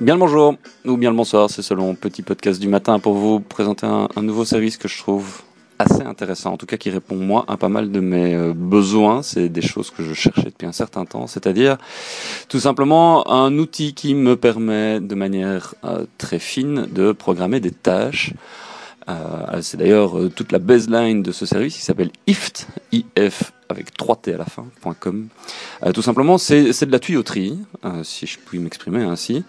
Bien le bonjour ou bien le bonsoir, c'est selon petit podcast du matin pour vous présenter un, nouveau service que je trouve assez intéressant, en tout cas qui répond moi à pas mal de mes euh, besoins, c'est des choses que je cherchais depuis un certain temps, c'est-à-dire tout simplement un outil qui me permet de manière euh, très fine de programmer des tâches. Euh, c'est d'ailleurs toute la baseline de ce service qui s'appelle IFT, IF avec 3T à la fin, .com. Euh, tout simplement, c'est de la tuyauterie, euh, si je puis m'exprimer ainsi,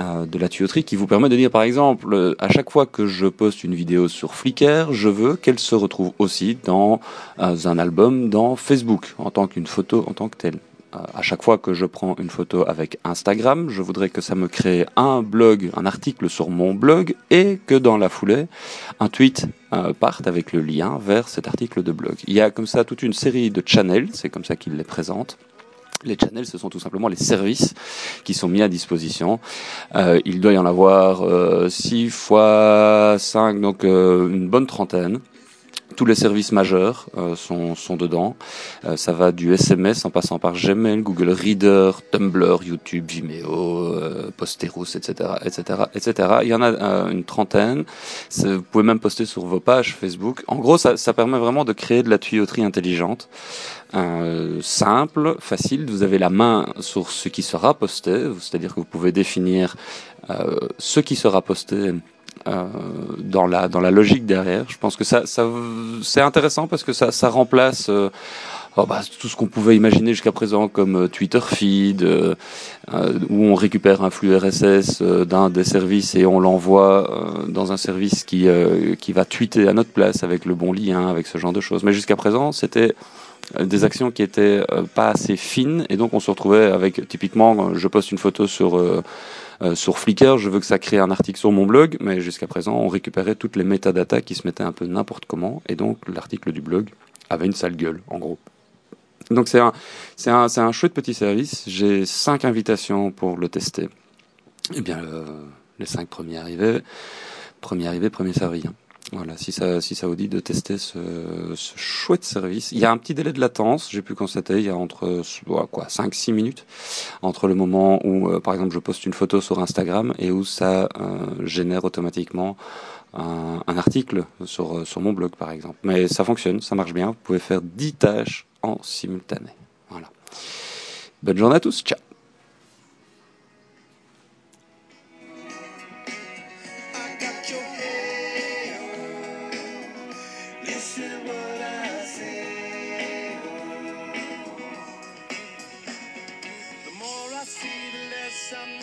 euh, de la tuyauterie qui vous permet de dire, par exemple, à chaque fois que je poste une vidéo sur Flickr, je veux qu'elle se retrouve aussi dans un album dans Facebook, en tant qu'une photo en tant que telle à chaque fois que je prends une photo avec Instagram, je voudrais que ça me crée un blog, un article sur mon blog et que dans la foulée, un tweet euh, parte avec le lien vers cet article de blog. Il y a comme ça toute une série de channels, c'est comme ça qu'il les présente. Les channels, ce sont tout simplement les services qui sont mis à disposition. Euh, il doit y en avoir euh, 6 fois 5, donc euh, une bonne trentaine tous les services majeurs euh, sont, sont dedans. Euh, ça va du SMS en passant par Gmail, Google Reader, Tumblr, YouTube, Vimeo, euh, Posterous, etc., etc., etc. Il y en a euh, une trentaine. Vous pouvez même poster sur vos pages Facebook. En gros, ça, ça permet vraiment de créer de la tuyauterie intelligente. Euh, simple, facile. Vous avez la main sur ce qui sera posté, c'est-à-dire que vous pouvez définir euh, ce qui sera posté euh, dans la dans la logique derrière. Je pense que ça, ça c'est intéressant parce que ça, remplace euh, oh bah, tout ce qu'on pouvait imaginer jusqu'à présent comme euh, Twitter feed où on récupère un flux RSS d'un des services et on l'envoie dans un service qui qui va tweeter à notre place avec le bon lien, avec ce genre de choses. Mais jusqu'à présent, c'était des actions qui étaient pas assez fines et donc on se retrouvait avec typiquement je poste une photo sur euh, sur Flickr, je veux que ça crée un article sur mon blog, mais jusqu'à présent, on récupérait toutes les métadatas qui se mettaient un peu n'importe comment, et donc l'article du blog avait une sale gueule, en gros. Donc c'est un, c'est un, c'est un chouette petit service. J'ai cinq invitations pour le tester. Eh bien, euh, les cinq premiers arrivés, premier arrivé, premier servi. Hein. Voilà, si ça, si ça vous dit de tester ce, ce chouette service. Il y a un petit délai de latence, j'ai pu constater, il y a entre quoi, 5-6 minutes entre le moment où, euh, par exemple, je poste une photo sur Instagram et où ça euh, génère automatiquement un, article sur, sur mon blog, par exemple. Mais ça fonctionne, ça marche bien. Vous pouvez faire 10 tâches en simultané. Voilà. Bonne journée à tous, ciao